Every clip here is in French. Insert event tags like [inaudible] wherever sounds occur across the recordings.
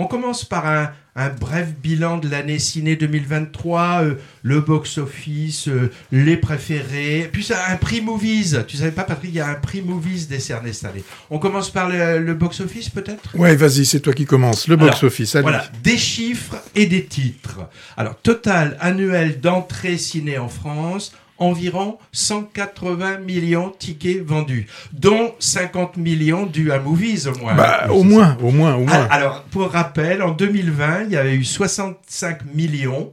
On commence par un, bref bilan de l'année ciné 2023, euh, le box-office, euh, les préférés, puis ça, un prix Movies. Tu savais pas, Patrick, il y a un prix Movies décerné cette année. On commence par le, box-office, peut-être? Ouais, vas-y, c'est toi qui commence. Le box-office, Voilà, des chiffres et des titres. Alors, total annuel d'entrée ciné en France, environ 180 millions de tickets vendus, dont 50 millions dus à Movies au moins. Bah, au moins, au moins, au moins. Alors, pour rappel, en 2020, il y avait eu 65 millions,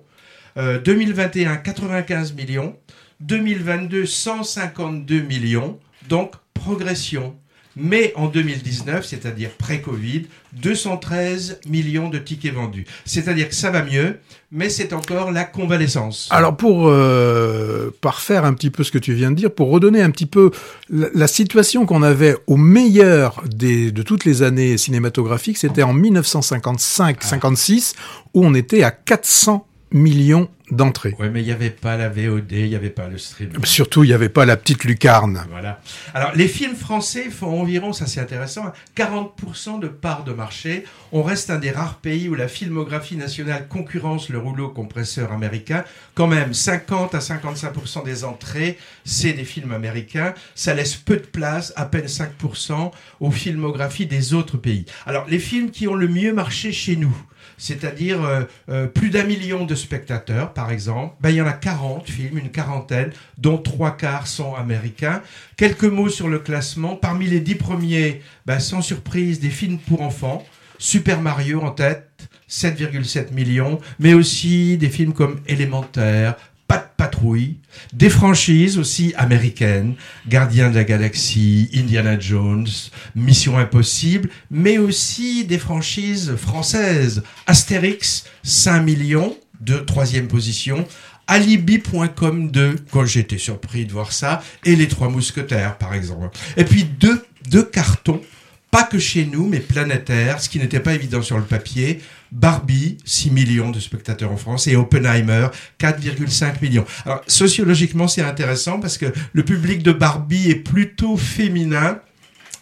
2021, 95 millions, 2022, 152 millions, donc progression mais en 2019, c'est-à-dire pré-Covid, 213 millions de tickets vendus. C'est-à-dire que ça va mieux, mais c'est encore la convalescence. Alors pour euh, parfaire un petit peu ce que tu viens de dire, pour redonner un petit peu la, situation qu'on avait au meilleur des, de toutes les années cinématographiques, c'était en 1955-56, où on était à 400 millions d'entrées. Oui, mais il n'y avait pas la VOD, il n'y avait pas le stream. Surtout, il n'y avait pas la petite lucarne. Voilà. Alors, les films français font environ, ça c'est intéressant, 40% de part de marché. On reste un des rares pays où la filmographie nationale concurrence le rouleau compresseur américain. Quand même, 50 à 55% des entrées, c'est des films américains. Ça laisse peu de place, à peine 5%, aux filmographies des autres pays. Alors, les films qui ont le mieux marché chez nous, c'est-à-dire euh, euh, plus d'un million de spectateurs, par exemple. Ben, il y en a 40 films, une quarantaine, dont trois quarts sont américains. Quelques mots sur le classement. Parmi les dix premiers, ben, sans surprise, des films pour enfants. Super Mario en tête, 7,7 millions, mais aussi des films comme Élémentaire, pas patrouille, des franchises aussi américaines, Gardien de la Galaxie, Indiana Jones, Mission Impossible, mais aussi des franchises françaises, Astérix, 5 millions de troisième position, Alibi.com 2, quand j'étais surpris de voir ça, et Les Trois Mousquetaires par exemple. Et puis deux, cartons pas que chez nous, mais planétaire, ce qui n'était pas évident sur le papier. Barbie, 6 millions de spectateurs en France, et Oppenheimer, 4,5 millions. Alors, sociologiquement, c'est intéressant parce que le public de Barbie est plutôt féminin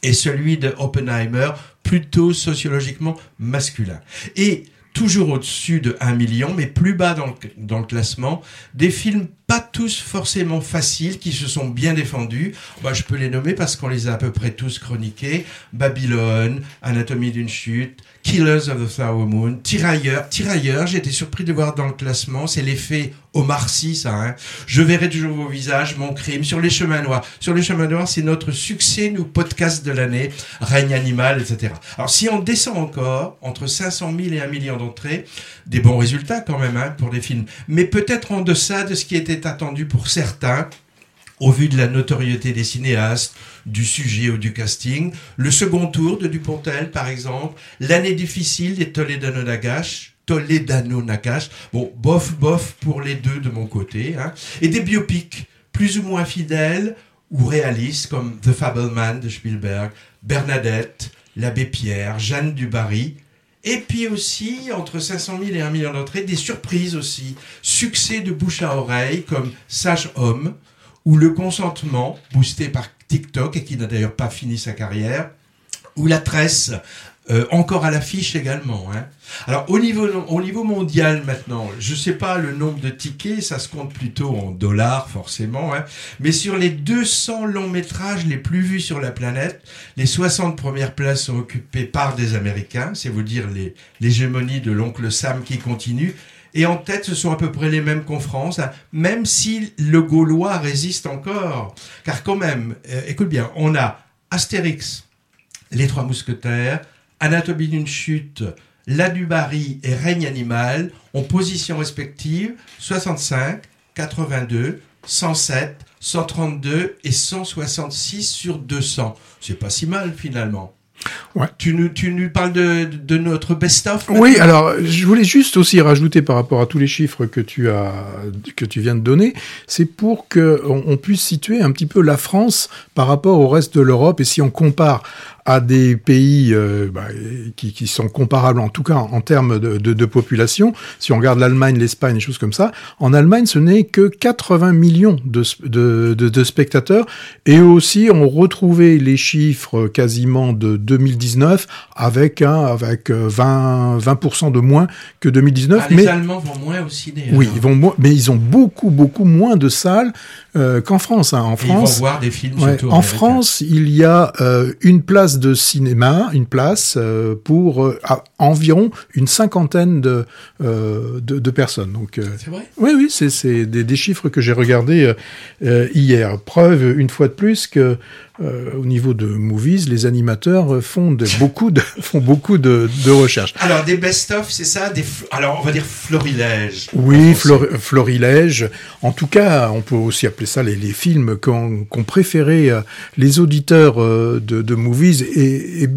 et celui de Oppenheimer plutôt sociologiquement masculin. Et toujours au-dessus de 1 million, mais plus bas dans le, dans le classement, des films pas tous forcément faciles, qui se sont bien défendus. Bah, je peux les nommer parce qu'on les a à peu près tous chroniqués. Babylone, Anatomie d'une chute, Killers of the Flower Moon, Tirailleurs. Tirailleurs, été surpris de voir dans le classement, c'est l'effet Omar Sy, ça. Hein. Je verrai toujours vos visages, mon crime, sur les chemins noirs. Sur les chemins noirs, c'est notre succès, nous, podcast de l'année, règne animal, etc. Alors, si on descend encore, entre 500 000 et 1 million d'entrées, des bons résultats quand même hein, pour des films, mais peut-être en deçà de ce qui était attendu pour certains, au vu de la notoriété des cinéastes, du sujet ou du casting. Le second tour de Dupontel, par exemple. L'année difficile des Toledano Nagash. Toledano Nagash. Bon, bof, bof pour les deux de mon côté. Hein. Et des biopics plus ou moins fidèles ou réalistes comme The Fableman de Spielberg, Bernadette, L'abbé Pierre, Jeanne Dubarry. Et puis aussi, entre 500 000 et 1 million d'entrées, des surprises aussi. Succès de bouche à oreille, comme Sage Homme, ou Le Consentement, boosté par TikTok, et qui n'a d'ailleurs pas fini sa carrière, ou La Tresse, euh, encore à l'affiche également. Hein. Alors au niveau, au niveau mondial maintenant, je ne sais pas le nombre de tickets, ça se compte plutôt en dollars forcément, hein, mais sur les 200 longs métrages les plus vus sur la planète, les 60 premières places sont occupées par des Américains, c'est vous dire l'hégémonie de l'oncle Sam qui continue. Et en tête, ce sont à peu près les mêmes qu'en France, hein, même si le Gaulois résiste encore. Car quand même, euh, écoute bien, on a Astérix, Les Trois Mousquetaires, Anatomie d'une chute, La Dubarry et Règne animal en position respective 65, 82, 107, 132 et 166 sur 200. C'est pas si mal finalement. Ouais. Tu nous, tu nous parles de, de notre best-of Oui, alors je voulais juste aussi rajouter par rapport à tous les chiffres que tu as que tu viens de donner, c'est pour que on, puisse situer un petit peu la France par rapport au reste de l'Europe et si on compare à des pays euh, bah, qui, qui, sont comparables, en tout cas en, termes de, de, de, population. Si on regarde l'Allemagne, l'Espagne, des choses comme ça, en Allemagne, ce n'est que 80 millions de, de, spectateurs. Et aussi, on retrouvait les chiffres quasiment de 2019 avec un, avec 20, 20% de moins que 2019. Ah, les mais, Allemands vont moins au ciné. Oui, ils vont moins, mais ils ont beaucoup, beaucoup moins de salles euh, qu'en France. Hein. En France, ils vont voir des films. Ouais, en France, il y a euh, une place de cinéma, une place euh, pour euh, environ une cinquantaine de de, de, personnes. Donc, c'est vrai? Oui, oui, c'est des, des, chiffres que j'ai regardés hier. Preuve une fois de plus que euh, au niveau de movies, les animateurs font de, [laughs] beaucoup de font beaucoup de, de recherches. Alors des best-of, c'est ça des alors on va dire florilèges. Oui, flor florilèges. En tout cas, on peut aussi appeler ça les, les films qu'ont qu préféré euh, les auditeurs euh, de, de movies et, et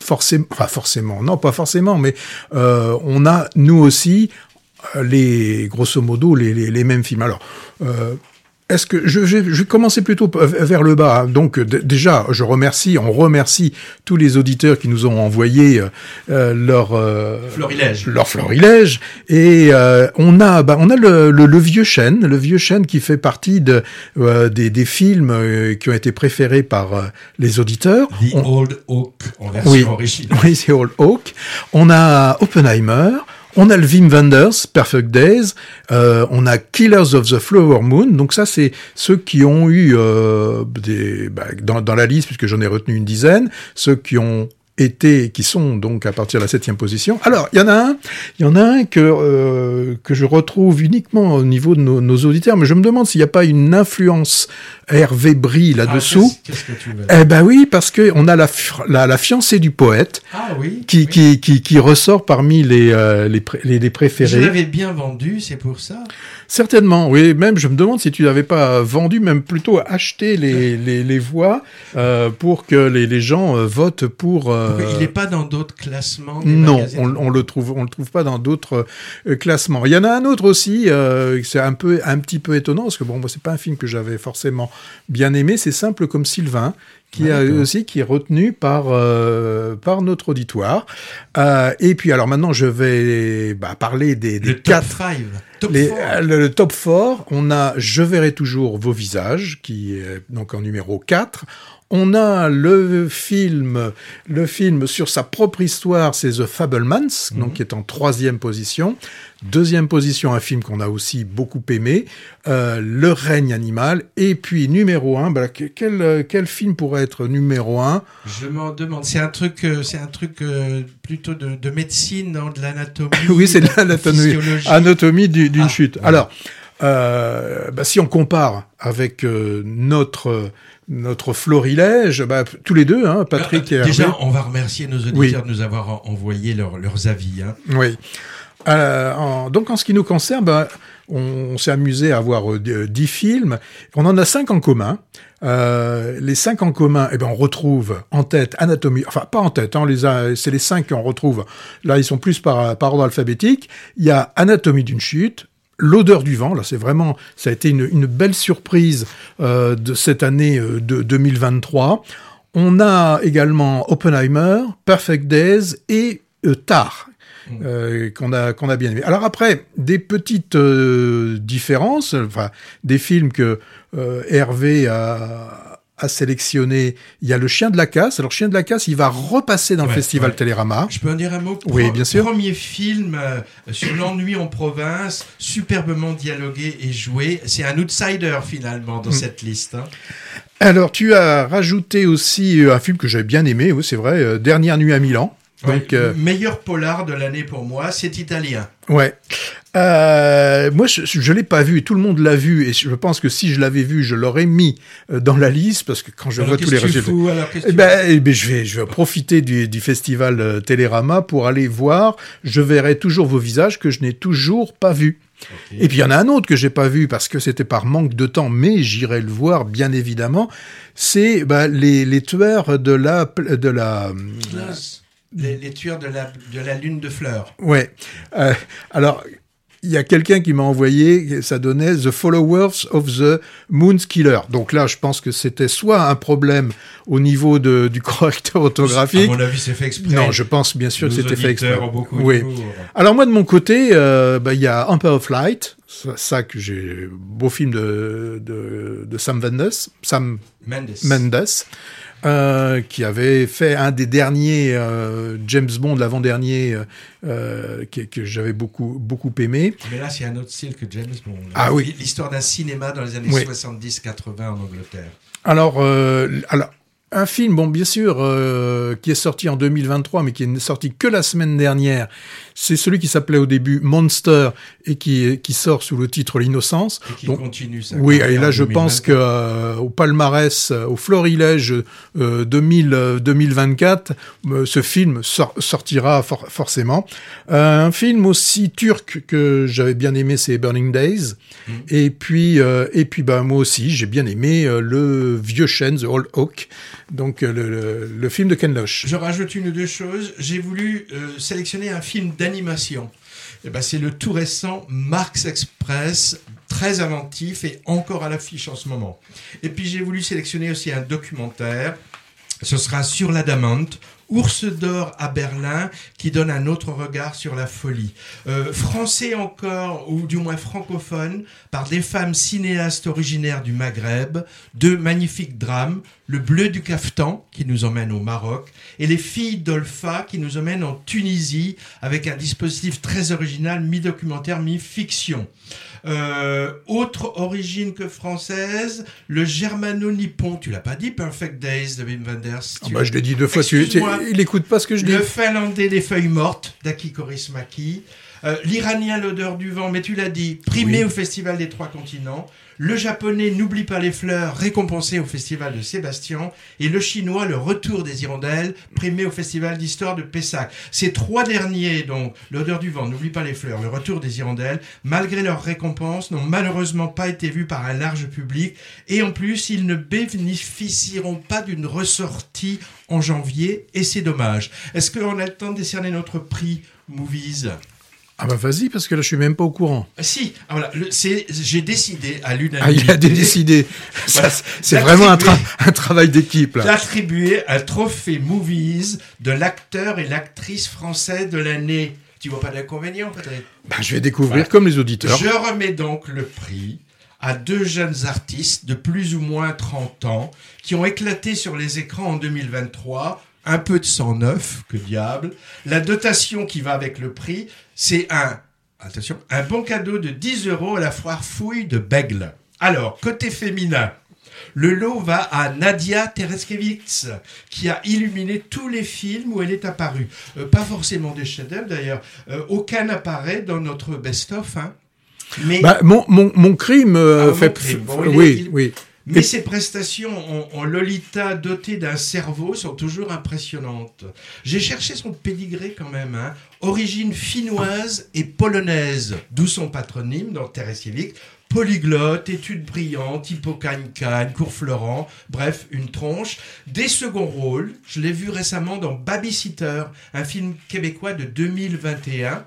forcément, enfin forcément, non pas forcément, mais euh, on a nous aussi les grosso modo les, les, les mêmes films. Alors euh, est-ce que je, je, je, vais commencer plutôt vers le bas. Donc déjà, je remercie, on remercie tous les auditeurs qui nous ont envoyé euh, leur euh, florilège, leur florilège. Et euh, on a, bah, on a le, le, le, vieux chêne, le vieux chêne qui fait partie de euh, des, des, films euh, qui ont été préférés par euh, les auditeurs. The on... Old Oak en version oui, originale. Oui, The Old Oak. On a Oppenheimer. On a le Wim Wenders, Perfect Days. Euh, on a Killers of the Flower Moon. Donc ça, c'est ceux qui ont eu euh, des, bah, dans, dans, la liste, puisque j'en ai retenu une dizaine, ceux qui ont été, qui sont donc à partir de la septième position. Alors, il y en a un, il y en a un que euh, que je retrouve uniquement au niveau de nos, nos auditeurs, mais je me demande s'il n'y a pas une influence Hervé Brie là-dessous. Ah, Qu'est-ce que tu veux Eh ben oui, parce que on a la, la, la fiancée du poète ah, oui, qui, oui. qui, qui, qui ressort parmi les, euh, les, les, les, préférés. Je l'avais bien vendu, c'est pour ça Certainement, oui. Même, je me demande si tu n'avais pas vendu, même plutôt acheté les, les, les voix euh, pour que les, les gens votent pour. Euh... Il n'est pas dans d'autres classements. Non, on, on, le trouve, on le trouve pas dans d'autres euh, classements. Il y en a un autre aussi. Euh, c'est un peu, un petit peu étonnant parce que bon, moi, c'est pas un film que j'avais forcément bien aimé. C'est simple comme Sylvain qui ah, aussi qui est retenu par euh, par notre auditoire. Euh, et puis alors maintenant je vais bah, parler des, des le quatre top five. Top les, le, le, top 4, on a Je verrai toujours vos visages qui est donc en numéro 4. On a le film, le film sur sa propre histoire, c'est The Fablemans, -hmm. donc qui est en troisième position. Deuxième position, un film qu'on a aussi beaucoup aimé, euh, Le règne animal. Et puis numéro un, bah, quel, quel film pourrait être numéro un? Je m'en demande. C'est un truc, euh, c'est un truc euh, plutôt de, de médecine, non, de l'anatomie. [laughs] oui, c'est de l'anatomie, anatomie d'une ah, chute. Ouais. Alors. Euh, bah, si on compare avec euh, notre notre florilège, bah, tous les deux, hein, Patrick euh, et Déjà, Hervé. on va remercier nos auditeurs oui. de nous avoir envoyé leur, leurs avis. Hein. Oui. Euh, en, donc en ce qui nous concerne, bah, on, on s'est amusé à voir euh, dix films. On en a cinq en commun. Euh, les cinq en commun, eh ben on retrouve en tête Anatomie, enfin pas en tête, hein, les c'est les cinq qu'on retrouve. Là, ils sont plus par, par ordre alphabétique. Il y a Anatomie d'une chute, L'odeur du vent, là, c'est vraiment, ça a été une, belle surprise euh, de cette année euh, de 2023. On a également Oppenheimer, Perfect Days et euh, Tar. Qu'on a qu'on a bien aimé. Alors après des petites différences, enfin des films que Hervé a, à sélectionner. Il y a le Chien de la Casse. Alors, Chien de la Casse, il va repasser dans ouais, le festival ouais. Télérama. Je peux en dire un mot Oui, bien sûr. Premier film euh, sur l'ennui en province, superbement dialogué et joué. C'est un outsider, finalement, dans mm. cette liste. Hein. Alors, tu as rajouté aussi euh, un film que j'avais bien aimé, oui, c'est vrai, euh, Dernière nuit à Milan. Donc, ouais, euh... meilleur polar de l'année pour moi, c'est italien. Ouais. Euh, moi, je, je l'ai pas vu. Tout le monde l'a vu, et je pense que si je l'avais vu, je l'aurais mis euh, dans la liste parce que quand je alors vois tous les résultats, eh ben, eh ben, je vais, je vais profiter du, du festival euh, Télérama pour aller voir. Je verrai toujours vos visages que je n'ai toujours pas vus. Okay. Et puis il y en a un autre que j'ai pas vu parce que c'était par manque de temps, mais j'irai le voir bien évidemment. C'est bah, les, les tueurs de la de la les, les, tueurs de la, de la lune de fleurs. Ouais. Euh, alors, il y a quelqu'un qui m'a envoyé, ça donnait The Followers of the Moon's Killer. Donc là, je pense que c'était soit un problème au niveau de, du correcteur orthographique. À mon avis, c'est fait exprès. Non, je pense bien sûr Nos que c'était fait exprès. beaucoup Oui. Alors moi de mon côté, euh, bah, il y a Empire of Light, ça, ça que j'ai beau film de, de, de Sam Mendes, Sam Mendes. Mendes, euh, qui avait fait un des derniers euh, James Bond, l'avant-dernier, euh, que, que j'avais beaucoup beaucoup aimé. Mais là, c'est un autre style que James Bond. Ah oui. L'histoire d'un cinéma dans les années Oui. 70-80 en Angleterre. Alors, alors un film, bon, bien sûr, euh, qui est sorti en 2023, mais qui est sorti que la semaine dernière. C'est celui qui s'appelait au début Monster et qui, qui sort sous le titre L'innocence. Et qui Donc, continue ça. Oui, et là je pense que euh, au palmarès, euh, au florilège euh, 2000, euh, 2024, euh, ce film sor- sortira for- forcément. Euh, un film aussi turc que j'avais bien aimé, c'est Burning Days. Mm. Et puis, euh, et puis, bah moi aussi, j'ai bien aimé euh, le vieux chêne, The Old Oak, donc euh, le, le, film de Ken Loach. Je rajoute une ou deux choses. J'ai voulu euh, sélectionner un film d'animation. Eh ben, c'est le tout récent Marx Express, très inventif et encore à l'affiche en ce moment. Et puis j'ai voulu sélectionner aussi un documentaire. Ce sera sur l'adamante. Ours d'or à Berlin, qui donne un autre regard sur la folie. Euh, français encore, ou du moins francophone, par des femmes cinéastes originaires du Maghreb, deux magnifiques drames, Le bleu du caftan, qui nous emmène au Maroc, et Les filles d'Olpha, qui nous emmène en Tunisie, avec un dispositif très original, mi-documentaire, mi-fiction. Euh, autre origine que française, le germano-nippon, tu l'as pas dit, Perfect Days de Wim Wenders. Ah bah, je l'ai dit deux fois, tu, tu- Il écoute pas ce que je dis. le finlandais des feuilles mortes d'Aki Kaurismäki. Euh, L'iranien l'odeur du vent, mais tu l'as dit, primé Oui. au Festival des Trois Continents. Le japonais n'oublie pas les fleurs, récompensé au Festival de Sébastien. Et le chinois, le retour des hirondelles, primé au Festival d'Histoire de Pessac. Ces trois derniers, donc, l'odeur du vent, n'oublie pas les fleurs, le retour des hirondelles, malgré leurs récompenses, n'ont malheureusement pas été vus par un large public. Et en plus, ils ne bénéficieront pas d'une ressortie en janvier, et c'est dommage. Est-ce qu'on a le temps de décerner notre prix Movies? Ah bah vas-y, parce que là je suis même pas au courant. Ah, Si, ah, voilà, j'ai décidé à Ah, l'unanimité il a décidé. [laughs] Voilà. C'est vraiment un, tra- D'attribuer- un travail d'équipe là. d'attribuer un trophée Movies de l'acteur et l'actrice français de l'année. Tu vois pas d'inconvénient peut-être Bah, je vais découvrir Voilà. comme les auditeurs. Je remets donc le prix à deux jeunes artistes de plus ou moins 30 ans qui ont éclaté sur les écrans en 2023. Un peu de sang neuf, que diable. La dotation qui va avec le prix, c'est un, attention, un bon cadeau de 10 euros à la foire fouille de Bègle. Alors, côté féminin, le lot va à Nadia Tereskevich, qui a illuminé tous les films où elle est apparue. Euh, pas forcément des chefs-d'œuvre d'ailleurs. Euh, aucun n'apparaît dans notre best-of. Hein. Mais, Bah, mon, mon, mon crime euh, Ah, mon fait. crime. Bon, est- oui, il- oui. Mais ses prestations en, en Lolita dotée d'un cerveau sont toujours impressionnantes. J'ai cherché son pédigré quand même. Hein. Origine finnoise et polonaise, d'où son patronyme dans Teresiewicz. Polyglotte, études brillantes, hippocagne-cagne, cours Florent, bref, une tronche. Des seconds rôles, je l'ai vu récemment dans Babysitter, un film québécois de 2021.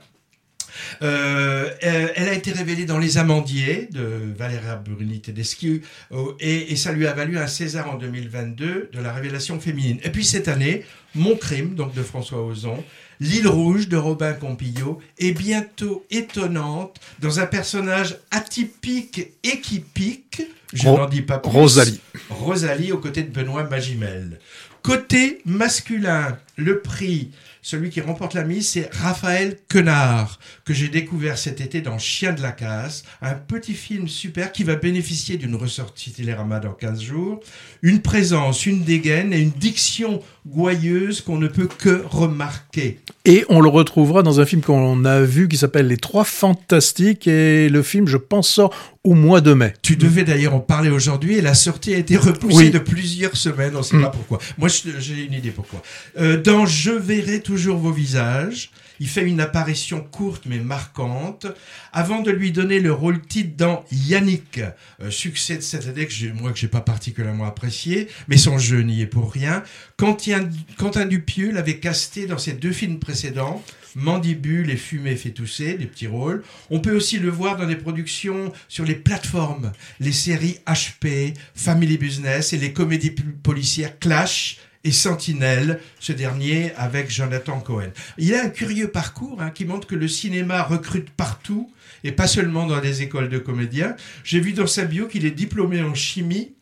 Euh, elle elle a été révélée dans Les Amandiers de Valéria Bruni Tedeschi euh, et, et ça lui a valu un César en 2022 de la révélation féminine. Et puis cette année, Mon crime, donc de François Ozon, L'île rouge de Robin Compillot est bientôt étonnante dans un personnage atypique et qui pique. Je n'en dis pas plus. Rosalie. Rosalie aux côtés de Benoît Magimel. Côté masculin, le prix, celui qui remporte la mise, c'est Raphaël Quenard, que j'ai découvert cet été dans Chien de la casse, un petit film super qui va bénéficier d'une ressortie Télérama dans 15 jours, une présence, une dégaine et une diction gouailleuse qu'on ne peut que remarquer. Et on le retrouvera dans un film qu'on a vu qui s'appelle Les Trois Fantastiques. Et le film, je pense, sort au mois de mai. Tu devais d'ailleurs en parler aujourd'hui et la sortie a été repoussée Oui. de plusieurs semaines, on ne sait Mm. pas pourquoi. Moi, j'ai une idée pourquoi. Euh, dans Je verrai toujours vos visages, il fait une apparition courte mais marquante, avant de lui donner le rôle titre dans Yannick, euh, succès de cette année que moi que j'ai pas particulièrement apprécié, mais son jeu n'y est pour rien. Quentin, Quentin Dupieux l'avait casté dans ses deux films précédents, Mandibule et Fumée fait tousser, des petits rôles. On peut aussi le voir dans des productions sur les plateformes, les séries HP, Family Business et les comédies policières Clash et Sentinelle, ce dernier avec Jonathan Cohen. Il a un curieux parcours hein, qui montre que le cinéma recrute partout et pas seulement dans les écoles de comédiens. J'ai vu dans sa bio qu'il est diplômé en chimie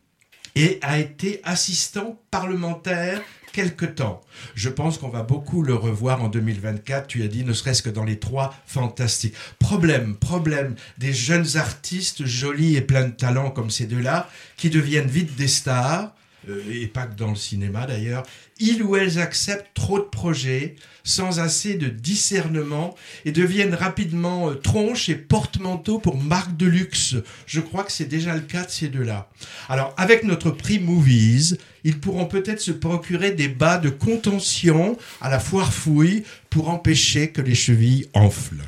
et a été assistant parlementaire quelque temps. Je pense qu'on va beaucoup le revoir en 2024. Tu as dit, ne serait-ce que dans les trois fantastiques. Problème, problème des jeunes artistes jolis et pleins de talent comme ces deux-là, qui deviennent vite des stars, et pas que dans le cinéma d'ailleurs, ils ou elles acceptent trop de projets sans assez de discernement et deviennent rapidement euh, tronches et porte-manteaux pour marques de luxe. Je crois que c'est déjà le cas de ces deux-là. Alors, avec notre prix Movies, ils pourront peut-être se procurer des bas de contention à la foire fouille pour empêcher que les chevilles enflent.